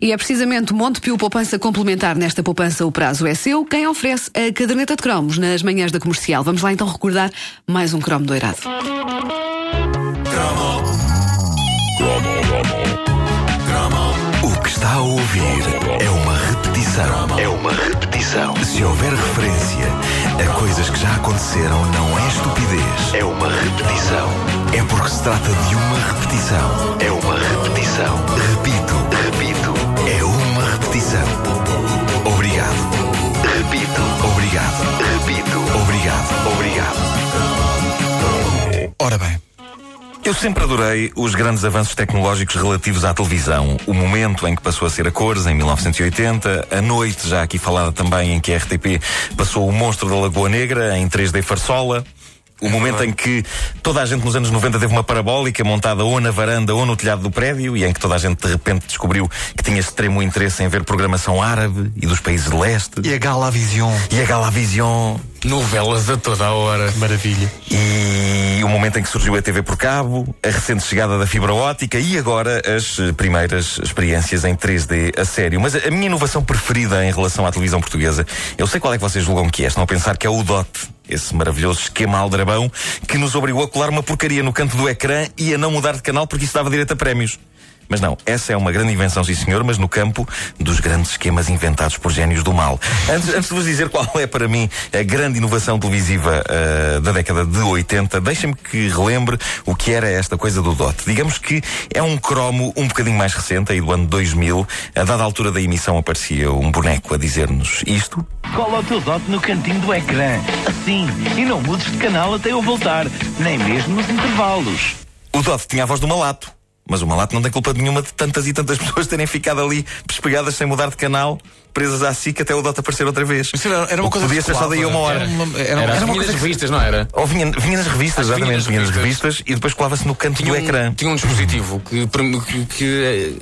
E é precisamente Montepio Poupança Complementar. Nesta poupança o prazo é seu. Quem oferece a caderneta de cromos nas manhãs da comercial. Vamos lá então recordar mais um cromo doirado. O que está a ouvir é uma repetição. É uma repetição. Se houver referência a coisas que já aconteceram, não é estupidez. É uma repetição. É porque se trata de uma repetição. É uma repetição. Repito. Sempre adorei os grandes avanços tecnológicos relativos à televisão. O momento em que passou a ser a cores, em 1980. A noite, já aqui falada também, em que a RTP passou o Monstro da Lagoa Negra em 3D Farsola. O momento em que toda a gente nos anos 90 teve uma parabólica montada ou na varanda ou no telhado do prédio e em que toda a gente de repente descobriu que tinha extremo interesse em ver programação árabe e dos países de leste. E a Galavision. E a Galavision. Novelas a toda a hora. Maravilha. E o momento em que surgiu a TV por cabo, a recente chegada da fibra ótica e agora as primeiras experiências em 3D a sério. Mas a minha inovação preferida em relação à televisão portuguesa, eu sei qual é que vocês julgam que é, estão a pensar que é o DOT. Esse maravilhoso esquema aldrabão que nos obrigou a colar uma porcaria no canto do ecrã e a não mudar de canal porque isso dava direito a prémios. Mas não, essa é uma grande invenção, sim senhor, mas no campo dos grandes esquemas inventados por génios do mal. Antes, antes de vos dizer qual é para mim a grande inovação televisiva uh, da década de 80, deixem-me que relembre o que era esta coisa do DOT. Digamos que é um cromo um bocadinho mais recente, aí do ano 2000. A dada altura da emissão aparecia um boneco a dizer-nos isto. Cola o teu DOT no cantinho do ecrã. Assim. E não mudes de canal até eu voltar. Nem mesmo nos intervalos. O DOT tinha a voz do malato. Mas o Malato não tem culpa nenhuma de tantas e tantas pessoas terem ficado ali pespegadas sem mudar de canal, presas à SIC até o Dota aparecer outra vez. Isso era, era uma coisa podia ser só daí uma hora. Era uma, era, Era, era as uma vinha coisa das que- revistas, não era? Ou vinha, vinha nas revistas, vinha exatamente, nas vinha nas revistas. revistas e depois colava-se no canto Tinha do um, ecrã. tinha um dispositivo que, que, que, eh,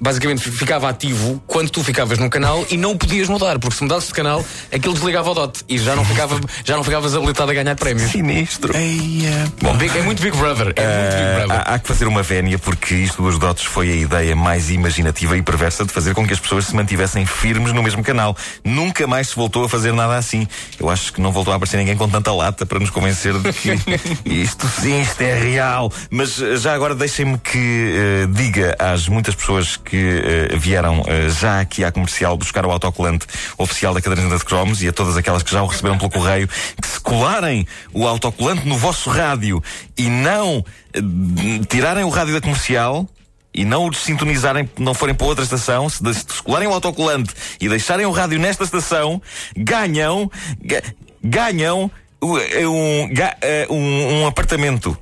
basicamente ficava ativo quando tu ficavas num canal e não o podias mudar, porque se mudasses de canal, aquilo desligava o dot e já não, ficava, já não ficavas habilitado a ganhar prémios. Sinistro. Eia. Bom, Big- é muito Big Brother. É muito Big Ah, Brother. há, há que fazer uma vénia porque isto dos dots foi a ideia mais imaginativa e perversa de fazer com que as pessoas se mantivessem firmes no mesmo canal. Nunca mais se voltou a fazer nada assim. Eu acho que não voltou a aparecer ninguém com tanta lata para nos convencer de que isto sim, isto é real. Mas eh, já agora deixem-me que eh, diga às muitas pessoas que eh, vieram eh, já aqui à comercial buscar o autocolante oficial da caderneta de cromos e a todas aquelas que já o receberam pelo correio que se colarem o autocolante no vosso rádio e não eh, tirarem o rádio da comercial e não o desintonizarem, não forem para outra estação, se, de- se colarem o autocolante e deixarem o rádio nesta estação, ganham, ga- ganham um, um, um apartamento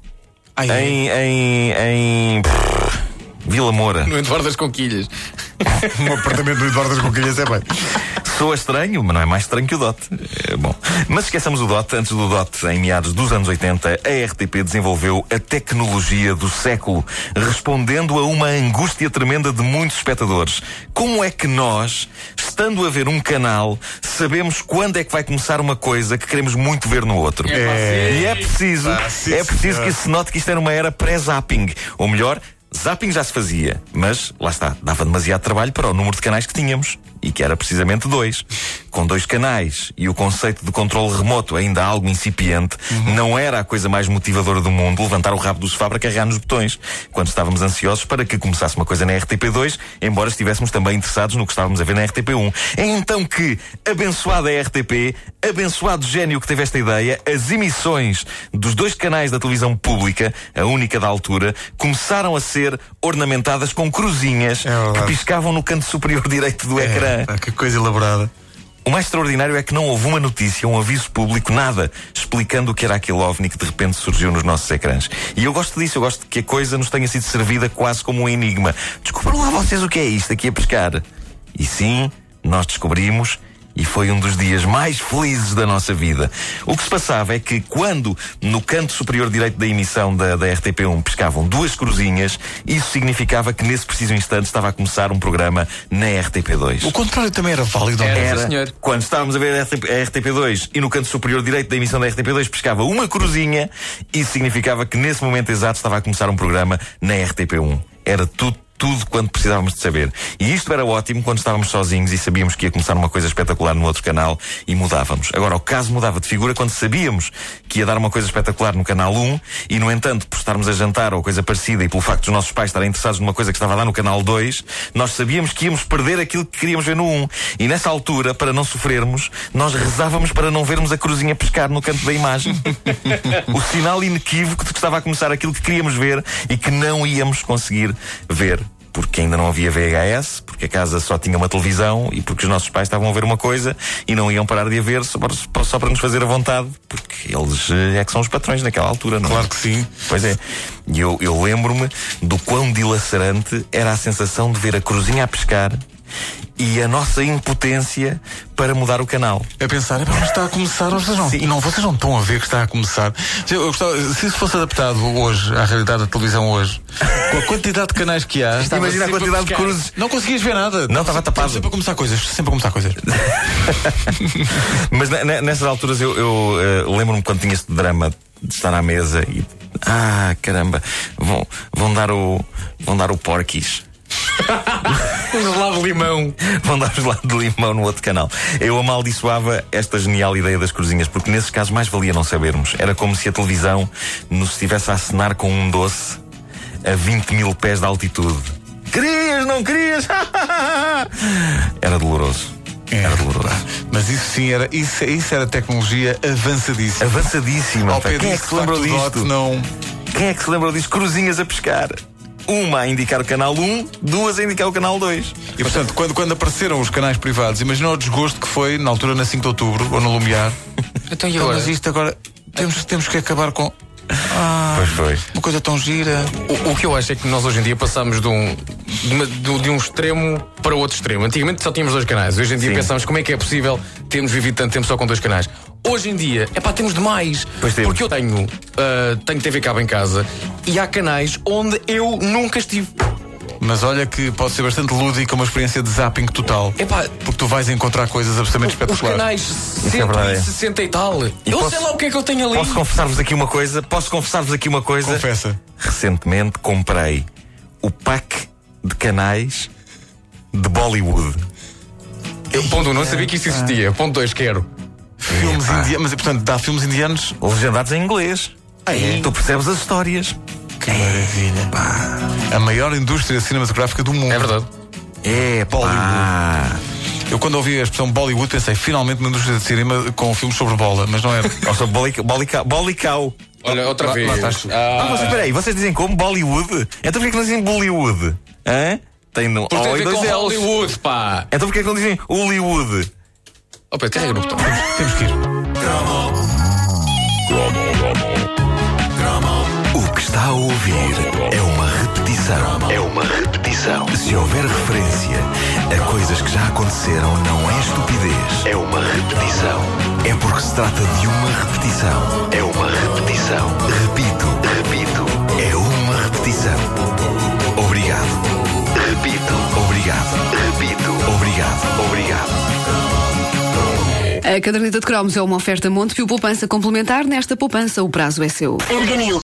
Ai, em, em, em Vila Moura. No Eduardo das Conquilhas. Um apartamento do Eduardo das Conquilhas é bem. Soa estranho, mas não é mais estranho que o DOT. É, bom, mas esqueçamos o DOT. Antes do DOT, em meados dos anos 80, a RTP desenvolveu a tecnologia do século, respondendo a uma angústia tremenda de muitos espectadores. Como é que nós, estando a ver um canal, sabemos quando é que vai começar uma coisa que queremos muito ver no outro? É. E é preciso, Ah, sim, é preciso senhor. que se note que isto era uma era pré-zapping. Ou melhor, zapping já se fazia, mas lá está, dava demasiado trabalho para o número de canais que tínhamos. E que era precisamente dois. Com dois canais e o conceito de controle remoto ainda algo incipiente, não era a coisa mais motivadora do mundo levantar o rabo do sofá para carregar nos botões, quando estávamos ansiosos para que começasse uma coisa na RTP2, embora estivéssemos também interessados no que estávamos a ver na RTP1. É então que, abençoada a RTP, abençoado gênio que teve esta ideia, as emissões dos dois canais da televisão pública, a única da altura, começaram a ser ornamentadas com cruzinhas É que piscavam no canto superior direito do ecrã. Ah, que coisa elaborada. O mais extraordinário é que não houve uma notícia, um aviso público, nada, explicando o que era aquele OVNI que de repente surgiu nos nossos ecrãs. E eu gosto disso, eu gosto que a coisa nos tenha sido servida quase como um enigma. Descobriram lá vocês o que é isto aqui a pescar. E sim, nós descobrimos e foi um dos dias mais felizes da nossa vida. O que se passava é que quando no canto superior direito da emissão da, da RTP1 pescavam duas cruzinhas, isso significava que nesse preciso instante estava a começar um programa na RTP2. O contrário também era válido. não é? Era. Era senhor. quando estávamos a ver a RTP2 e no canto superior direito da emissão da RTP2 pescava uma cruzinha, isso significava que nesse momento exato estava a começar um programa na RTP1. Era tudo tudo quanto precisávamos de saber. E isto era ótimo quando estávamos sozinhos e sabíamos que ia começar uma coisa espetacular no outro canal e mudávamos. Agora, o caso mudava de figura quando sabíamos que ia dar uma coisa espetacular no canal 1 e, no entanto, por estarmos a jantar ou coisa parecida e pelo facto dos nossos pais estarem interessados numa coisa que estava lá no canal 2, nós sabíamos que íamos perder aquilo que queríamos ver no 1. E nessa altura, para não sofrermos, nós rezávamos para não vermos a cruzinha pescar no canto da imagem. o sinal inequívoco de que estava a começar aquilo que queríamos ver e que não íamos conseguir ver porque ainda não havia VHS, porque a casa só tinha uma televisão e porque os nossos pais estavam a ver uma coisa e não iam parar de a ver só para, só para nos fazer a vontade, porque eles eh, é que são os patrões naquela altura, não é? Claro que sim. Pois é. E eu, eu lembro-me do quão dilacerante era a sensação de ver a cruzinha a pescar e a nossa impotência para mudar o canal. A pensar, "Epá, mas está a começar, vocês não, Sim. não, vocês não estão a ver que está a começar. Eu gostava- se isso fosse adaptado hoje, à realidade da televisão hoje, com a quantidade de canais que há, Imagina a quantidade de cruzes. não conseguias ver nada. Não, estava tapado. Sempre a começar coisas, sempre a começar coisas. Mas ne- ne- nessas alturas eu, eu, eh, lembro-me quando tinha este drama de estar à mesa e. Ah, caramba, vão, vão dar o. vão dar o porquis. Gelado de limão. Vão dar gelado de limão no outro canal. Eu amaldiçoava esta genial ideia das cruzinhas, porque nesses casos mais valia não sabermos. Era como se a televisão nos estivesse a acenar com um doce a 20 mil pés de altitude. Querias, não querias? Era doloroso. Era doloroso. Mas isso sim era, isso, isso era tecnologia avançadíssima. Avançadíssima. Ao pé Quem é que se lembrou disto? não. Quem é que se lembrou disso? Cruzinhas a pescar. Uma a indicar o canal 1, duas a indicar o canal 2. E portanto, quando, quando apareceram os canais privados, imagina o desgosto que foi na altura na 5 de outubro ou no Lumiar. Então e Então, agora? mas isto agora temos, temos que acabar com. Ah, Pois foi. uma coisa tão gira. O, o que eu acho é que nós hoje em dia passamos de um, de, uma- de- de um extremo para o outro extremo. Antigamente só tínhamos dois canais. Hoje em dia Sim. pensamos como é que é possível termos vivido tanto tempo só com dois canais. Hoje em dia, é pá, temos demais. Pois temos. Porque eu tenho, ah, tenho TV cabo em casa e há canais onde eu nunca estive. Mas olha que pode ser bastante lúdica uma experiência de zapping total. Epá, Porque tu vais encontrar coisas absolutamente os espetaculares. canais é verdade. 160 e tal. eu posso- sei lá o que é que eu tenho ali. Posso confessar-vos aqui uma coisa? Posso confessar-vos aqui uma coisa? Confessa. Recentemente comprei o pack de canais de Bollywood. Eu, ponto um, não sabia que isso existia. Ponto dois, quero. Filmes indianos. Mas portanto, dá filmes indianos. Legendados em inglês. é? Tu percebes as histórias. Que maravilha. A maior indústria cinematográfica do mundo. É verdade. É, pá. Eu quando ouvi a expressão Bollywood pensei finalmente uma indústria de cinema com filmes sobre bola, mas não era. Ou seja, Bolica- Bolica- Bolicau. Olha, outra lá- vez. lá estás. Ah, Ah, mas espera aí, vocês dizem como? Bollywood? Então porquê que não dizem Bollywood? Hã? Tem no Porque tem a ver com L's. Hollywood, pá. Então porquê que não dizem Hollywood? Oh, carrega no botão. Temos que ir. Repetição. É uma repetição. Se houver referência a coisas que já aconteceram, não é estupidez. É uma repetição. É porque se trata de uma repetição. É uma repetição. Repito, repito. É uma repetição. Obrigado. Repito. Obrigado. Repito. Obrigado. Obrigado. A caderneta de cromos é uma oferta Montepio Poupança complementar. Nesta poupança, o prazo é seu. Erganil.